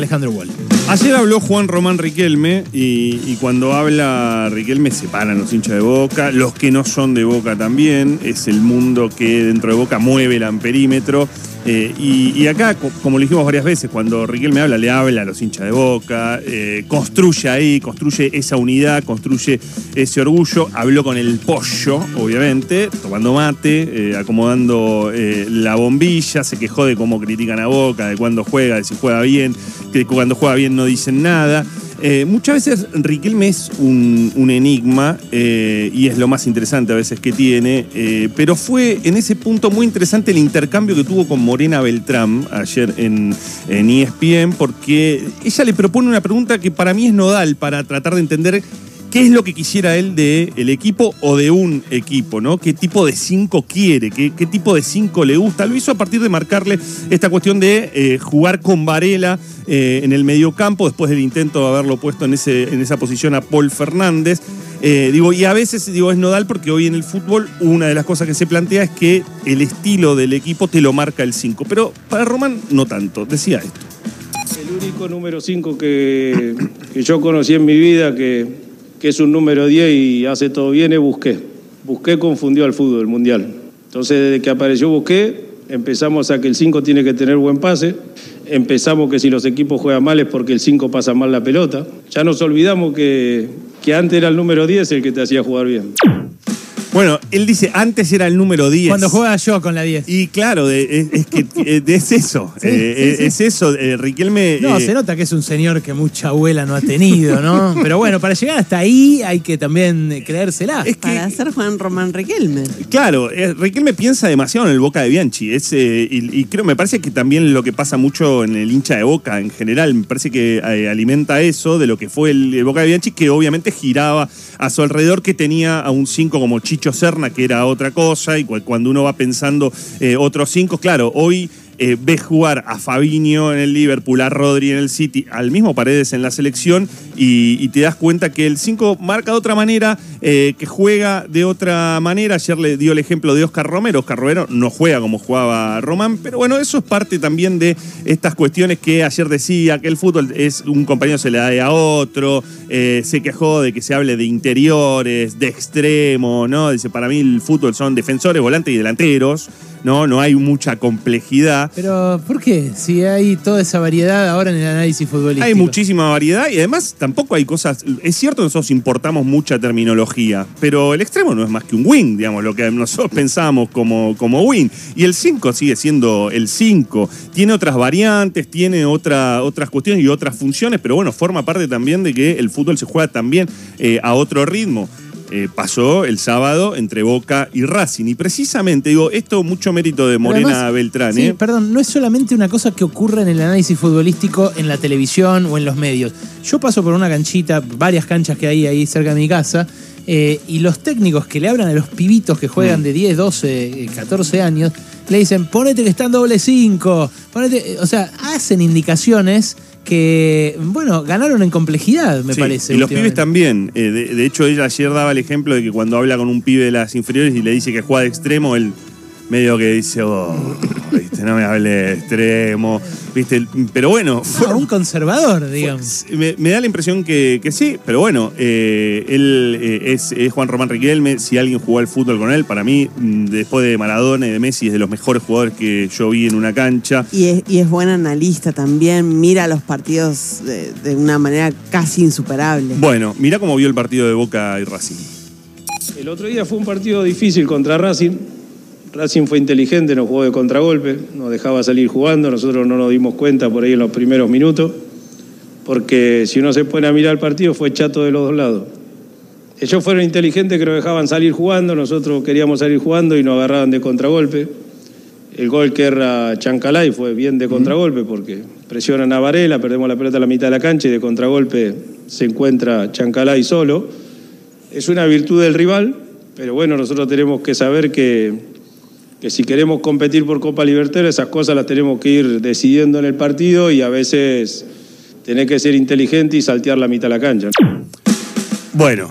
Alejandro Wall. Ayer habló Juan Román Riquelme y, y cuando habla Riquelme separan los hinchas de Boca, los que no son de Boca también, es el mundo que dentro de Boca mueve el amperímetro. Eh, y, acá, co- como lo dijimos varias veces, cuando Riquelme habla, le habla a los hinchas de Boca, eh, construye ahí, construye esa unidad, construye ese orgullo. Habló con el pollo, obviamente, tomando mate, eh, acomodando la bombilla, se quejó de cómo critican a Boca, de cuándo juega, de si juega bien, que cuando juega bien no dicen nada. Eh, muchas veces Riquelme es un, un enigma eh, y es lo más interesante a veces que tiene, eh, pero fue en ese punto muy interesante el intercambio que tuvo con Morena Beltrán ayer en, en ESPN, porque ella le propone una pregunta que para mí es nodal para tratar de entender qué es lo que quisiera él del equipo o de un equipo, ¿no? ¿Qué tipo de cinco quiere? ¿Qué, qué tipo de cinco le gusta? Lo hizo a partir de marcarle esta cuestión de eh, jugar con Varela eh, en el mediocampo, después del intento de haberlo puesto en, ese, en esa posición a Paul Fernández. Eh, digo, y a veces digo, es nodal porque hoy en el fútbol una de las cosas que se plantea es que el estilo del equipo te lo marca el 5. Pero para Román no tanto. Decía esto. El único número 5 que, que yo conocí en mi vida, que, que es un número 10 y hace todo bien, es Busqué. Busqué confundió al fútbol mundial. Entonces, desde que apareció Busqué, empezamos a que el 5 tiene que tener buen pase. Empezamos que si los equipos juegan mal es porque el 5 pasa mal la pelota. Ya nos olvidamos que, que antes era el número 10 el que te hacía jugar bien. Bueno, él dice, antes era el número 10. Cuando juega yo con la 10. Y claro, de- es, es que eh, de- es eso. Sí, eh, sí, sí. Es eso. eh, Riquelme. No, eh, se nota que es un señor que mucha abuela no ha tenido, ¿no? Pero bueno, para llegar hasta ahí hay que también eh, creérsela. Es que- Para ser Juan Román Riquelme. Claro, eh, Riquelme piensa demasiado en el Boca de Bianchi. Es, eh, y, y creo, me parece que también lo que pasa mucho en el hincha de Boca en general, me parece que eh, alimenta eso de lo que fue el, el Boca de Bianchi, que obviamente giraba a su alrededor, que tenía a un 5 como Chicho Serna, que era otra cosa, y cu- cuando uno va pensando eh, otros 5, claro, hoy eh, ves jugar a Fabinho en el Liverpool, a Rodri en el City, al mismo Paredes en la selección y, te das cuenta que el 5 marca de otra manera, eh, que juega de otra manera. Ayer le dio el ejemplo de Oscar Romero. Oscar Romero no juega como jugaba Román, pero bueno, eso es parte también de estas cuestiones que ayer decía, que el fútbol es un compañero se le da a otro, eh, se quejó de que se hable de interiores, de extremo, ¿no? Dice, para mí el fútbol son defensores, volantes y delanteros. ¿No? No hay mucha complejidad. Pero, ¿por qué? Si hay toda esa variedad ahora en el análisis futbolístico. Hay muchísima variedad y además tampoco hay cosas. Es cierto nosotros importamos mucha terminología, pero el extremo no es más que un wing, digamos, lo que nosotros pensamos como, como wing. Y el 5 sigue siendo el 5. Tiene otras variantes, tiene otra, otras cuestiones y otras funciones, pero bueno, forma parte también de que el fútbol se juega también eh, a otro ritmo. Eh, pasó el sábado entre Boca y Racing. Y precisamente, digo, esto mucho mérito de Morena además, Beltrán. sí, ¿eh? perdón, no es solamente una cosa que ocurre en el análisis futbolístico en la televisión o en los medios. Yo paso por una canchita, varias canchas que hay ahí cerca de mi casa, eh, y los técnicos que le hablan a los pibitos que Mm. juegan de 10, 12, eh, 14 años, le dicen, ponete que está en doble 5, ponete, o sea, hacen indicaciones que, bueno, ganaron en complejidad, me Sí, parece. Y los pibes también. Eh, de, de hecho, ella ayer daba el ejemplo de que cuando habla con un pibe de las inferiores y le dice que juega de extremo, él medio que dice, oh, viste, no me hable de extremo. ¿Viste? Pero bueno, Ah, fue- un conservador, digamos. me, me da la impresión que, que sí, pero bueno, eh, él eh, es, es Juan Román Riquelme. Si alguien jugó al fútbol con él, para mí, mm, después de Maradona y de Messi, es de los mejores jugadores que yo vi en una cancha. Y es, y es buen analista también, mira los partidos de, de una manera casi insuperable. Bueno, mirá cómo vio el partido de Boca y Racing. El otro día fue un partido difícil contra Racing. Racing fue inteligente, nos jugó de contragolpe, nos dejaba salir jugando, nosotros no nos dimos cuenta por ahí en los primeros minutos, porque si uno se pone a mirar el partido fue chato de los dos lados. Ellos fueron inteligentes que nos dejaban salir jugando, nosotros queríamos salir jugando y nos agarraban de contragolpe. El gol que erra Chancalay fue bien de contragolpe porque presionan a Varela, perdemos la pelota a la mitad de la cancha y de contragolpe se encuentra Chancalay solo. Es una virtud del rival, pero bueno, nosotros tenemos que saber que, que si queremos competir por Copa Libertadores, esas cosas las tenemos que ir decidiendo en el partido y a veces tener que ser inteligente y saltear la mitad de la cancha. Bueno,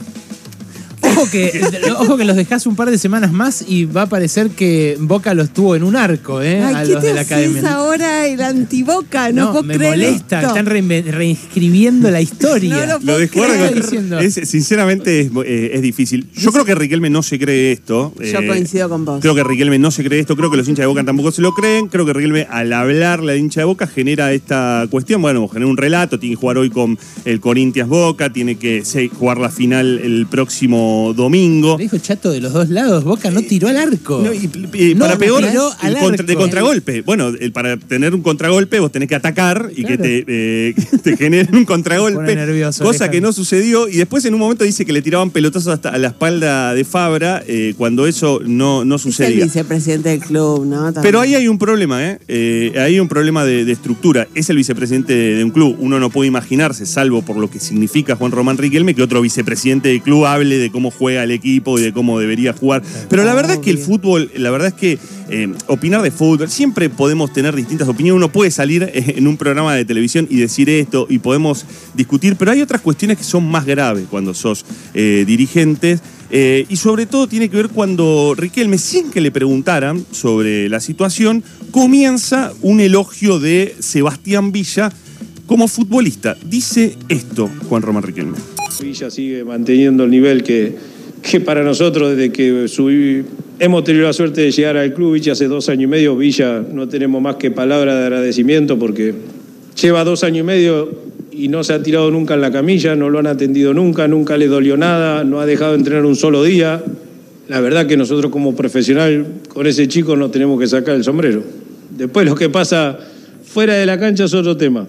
Ojo que, ojo que los dejás un par de semanas más y va a parecer que Boca los tuvo en un arco, ¿eh? Ay, a ¿qué los te de la academia. ahora el antiboca? No, No, puedo me creer molesta, esto. están reinve- reescribiendo la historia. No lo Lo puedo diciendo. es, sinceramente es, eh, es difícil. Yo creo que Riquelme no se cree esto. Yo eh, coincido con vos. Creo que Riquelme no se cree esto. Creo que los hinchas de Boca tampoco se lo creen. Creo que Riquelme, al hablarle al hincha de Boca, genera esta cuestión. Bueno, genera un relato. Tiene que jugar hoy con el Corinthians Boca. Tiene que sí, jugar la final el próximo domingo. Le dijo Chato de los dos lados, Boca no tiró al arco. No, y, y No, para peor, al contra- de arco. contragolpe. Bueno, el- para tener un contragolpe vos tenés que atacar y que te, eh, te generen un contragolpe. Nervioso, cosa que no sucedió. Y después en un momento dice que le tiraban pelotazos hasta a la espalda de Fabra eh, cuando eso no, no Es el sucedía. vicepresidente del club, ¿no? También. Pero ahí hay un problema, ¿eh? Eh, Ahí hay un problema de, de estructura. Es el vicepresidente de, de un club. Uno no puede imaginarse, salvo por lo que significa Juan Román Riquelme, que otro vicepresidente del club hable de cómo juega el equipo y de cómo debería jugar. Pero la verdad es que el fútbol, la verdad es que eh, opinar de fútbol, siempre podemos tener distintas opiniones. Uno puede salir eh, en un programa de televisión y decir esto y podemos discutir, pero hay otras cuestiones que son más graves cuando sos eh, dirigentes. Eh, y sobre todo tiene que ver cuando Riquelme, sin que le preguntaran sobre la situación, comienza un elogio de Sebastián Villa como futbolista. Dice esto Juan Román Riquelme. Villa sigue manteniendo el nivel que, para nosotros desde que hemos tenido la suerte de llegar al club Villa hace dos años y medio, Villa no tenemos más que palabras de agradecimiento porque lleva dos años y medio y no se ha tirado nunca en la camilla, no lo han atendido nunca, nunca le dolió nada, no ha dejado de entrenar un solo día. La verdad que nosotros como profesional con ese chico nos tenemos que sacar el sombrero. Después lo que pasa fuera de la cancha es otro tema.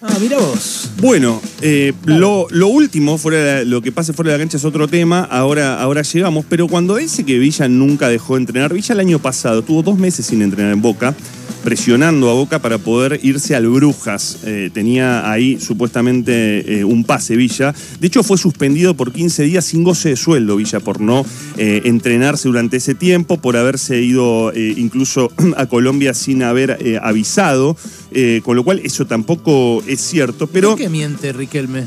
Ah, mira vos. Bueno, eh, lo, lo último, fuera de la- lo que pase fuera de la cancha es otro tema, ahora, ahora llegamos, pero cuando dice que Villa nunca dejó de entrenar, Villa el año pasado tuvo dos meses sin entrenar en Boca, presionando a Boca para poder irse al Brujas. Eh, tenía ahí supuestamente eh, un pase Villa. De hecho, fue suspendido por 15 días sin goce de sueldo Villa por no eh, entrenarse durante ese tiempo, por haberse ido incluso a Colombia sin haber avisado, con lo cual eso tampoco es cierto. Pero ¿Por qué miente Riquelme?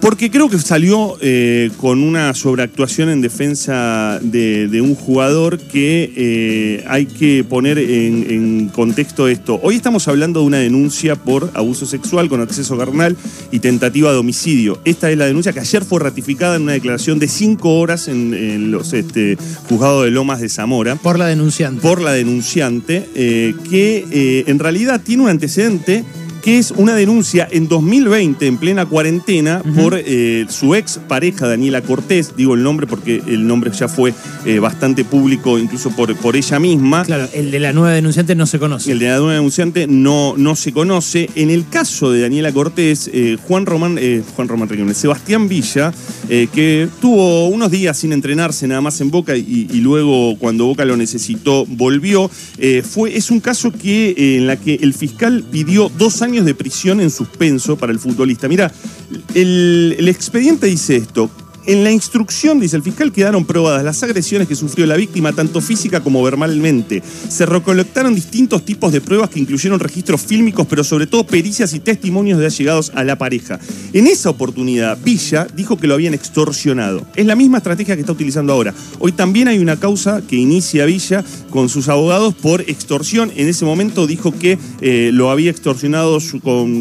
Porque creo que salió eh, con una sobreactuación en defensa de, de un jugador que eh, hay que poner en, en contexto esto. Hoy estamos hablando de una denuncia por abuso sexual con acceso carnal y tentativa de homicidio. Esta es la denuncia que ayer fue ratificada en una declaración de cinco horas en, en los este, juzgados de Lomas de Zamora Por la denunciante. por la denunciante, eh, que en realidad tiene un antecedente que es una denuncia en 2020, en plena cuarentena, por eh, su ex pareja, Daniela Cortés, digo el nombre porque el nombre ya fue eh, bastante público, incluso por, por ella misma. Claro, el de la nueva denunciante no se conoce. El de la nueva denunciante no, no se conoce. En el caso de Daniela Cortés, eh, Juan Román, Juan Román Riquelme, Sebastián Villa, que tuvo unos días sin entrenarse nada más en Boca y, y luego cuando Boca lo necesitó volvió, fue, es un caso que, en la que el fiscal pidió dos años de prisión en suspenso para el futbolista. Mira, el, el expediente dice esto. En la instrucción, dice el fiscal, quedaron probadas las agresiones que sufrió la víctima, tanto física como verbalmente. Se recolectaron distintos tipos de pruebas que incluyeron registros fílmicos, pero sobre todo pericias y testimonios de allegados a la pareja. En esa oportunidad, Villa dijo que lo habían extorsionado. Es la misma estrategia que está utilizando ahora. Hoy también hay una causa que inicia Villa con sus abogados por extorsión. En ese momento dijo que eh, lo había extorsionado,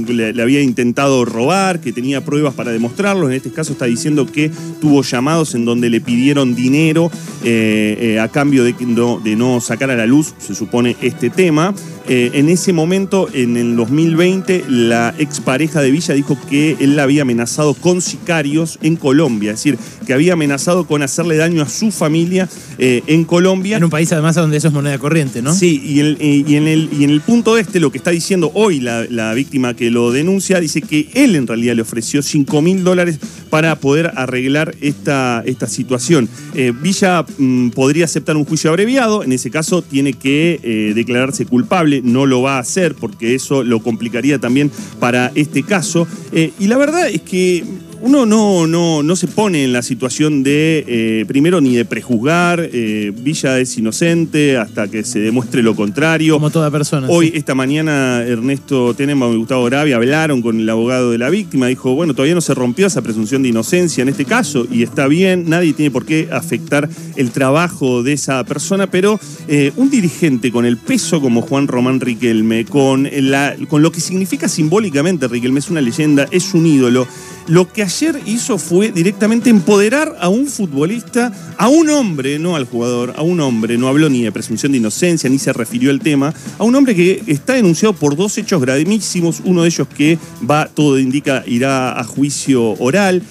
le, le había intentado robar, que tenía pruebas para demostrarlo. En este caso está diciendo que tuvo llamados en donde le pidieron dinero eh, eh, a cambio de, no, de no sacar a la luz, se supone, este tema. Eh, en ese momento, en el 2020, la expareja de Villa dijo que él la había amenazado con sicarios en Colombia, es decir, que había amenazado con hacerle daño a su familia eh, en Colombia. En un país además donde eso es moneda corriente, ¿no? Sí, y, el- eh, y en el, y en el punto este, lo que está diciendo hoy la, la víctima que lo denuncia, dice que él en realidad le ofreció 5 mil dólares para poder arreglar esta, esta situación. Eh, Villa mm, podría aceptar un juicio abreviado, en ese caso tiene que declararse culpable, no lo va a hacer porque eso lo complicaría también para este caso. Eh, y la verdad es que uno no, no, no se pone en la situación de, eh, primero, ni de prejuzgar, eh, Villa es inocente hasta que se demuestre lo contrario. Como toda persona. Hoy, sí. esta mañana, Ernesto Tenenbaum y Gustavo Gravia hablaron con el abogado de la víctima. Dijo, bueno, todavía no se rompió esa presunción de inocencia en este caso y está bien, nadie tiene por qué afectar el trabajo de esa persona, pero eh, un dirigente con el peso como Juan Román Riquelme, con, la, con lo que significa simbólicamente Riquelme, es una leyenda, es un ídolo, lo que ayer hizo fue directamente empoderar a un futbolista, a un hombre, no al jugador, a un hombre, no habló ni de presunción de inocencia, ni se refirió al tema, a un hombre que está denunciado por dos hechos gravísimos, uno de ellos que va, todo indica, irá a juicio oral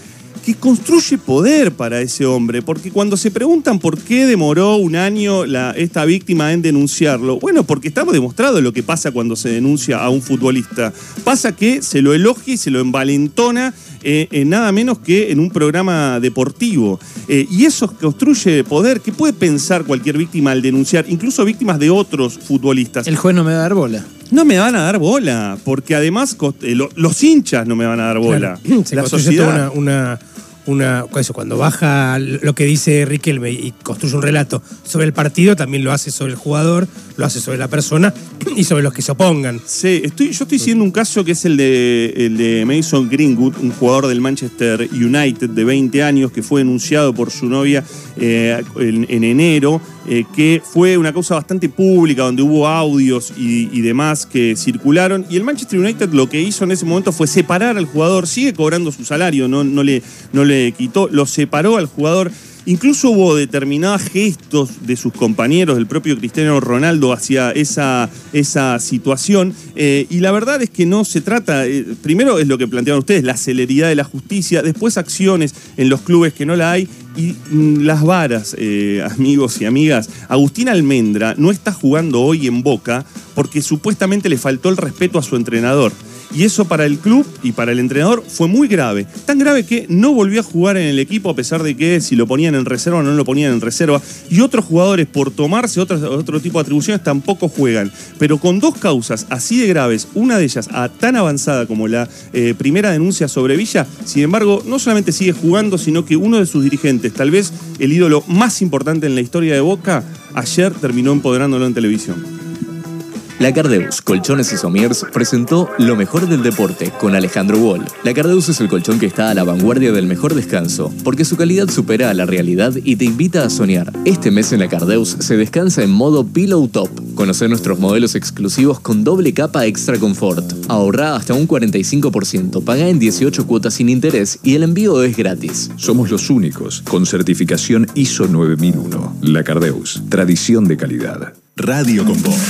que construye poder para ese hombre, porque cuando se preguntan por qué demoró un año la, esta víctima en denunciarlo, bueno, porque estamos demostrado lo que pasa cuando se denuncia a un futbolista. Pasa que se lo elogia y se lo envalentona eh, en nada menos que en un programa deportivo. Eh, y eso construye poder. ¿Qué puede pensar cualquier víctima al denunciar? Incluso víctimas de otros futbolistas. El juez no me va a dar bola. No me van a dar bola, porque además eh, lo, los hinchas no me van a dar bola. Claro. Se La sociedad. toda una, una, una- eso, cuando baja lo que dice Riquelme y construye un relato sobre el partido, también lo hace sobre el jugador, lo hace sobre la persona y sobre los que se opongan. Sí, estoy, yo estoy siguiendo un caso que es el de, el de Mason Greenwood, un jugador del Manchester United de 20 años que fue denunciado por su novia eh, en, en enero, eh, que fue una causa bastante pública donde hubo audios y, demás que circularon. Y el Manchester United lo que hizo en ese momento fue separar al jugador, sigue cobrando su salario, no, no, le, no le quitó, lo separó al jugador. Incluso hubo determinados gestos de sus compañeros, del propio Cristiano Ronaldo, hacia esa, esa situación. Eh, y la verdad es que no se trata, eh, primero es lo que planteaban ustedes, la celeridad de la justicia, después acciones en los clubes que no la hay. Y mm, las varas, eh, amigos y amigas, Agustín Almendra no está jugando hoy en Boca porque supuestamente le faltó el respeto a su entrenador. Y eso para el club y para el entrenador fue muy grave. Tan grave que no volvió a jugar en el equipo a pesar de que si lo ponían en reserva o no lo ponían en reserva. Y otros jugadores por tomarse otro, otro tipo de atribuciones tampoco juegan. Pero con dos causas así de graves, una de ellas a tan avanzada como la eh, primera denuncia sobre Villa, sin embargo, no solamente sigue jugando, sino que uno de sus dirigentes, tal vez el ídolo más importante en la historia de Boca, ayer terminó empoderándolo en televisión. La Cardeus Colchones y Somiers presentó Lo mejor del deporte con Alejandro Wall. La Cardeus es el colchón que está a la vanguardia del mejor descanso, porque su calidad supera a la realidad y te invita a soñar. Este mes en la Cardeus se descansa en modo Pillow Top. Conoce nuestros modelos exclusivos con doble capa extra confort. Ahorra hasta un 45%, paga en 18 cuotas sin interés y el envío es gratis. Somos los únicos con certificación ISO 9001. La Cardeus, tradición de calidad. Radio con Voz.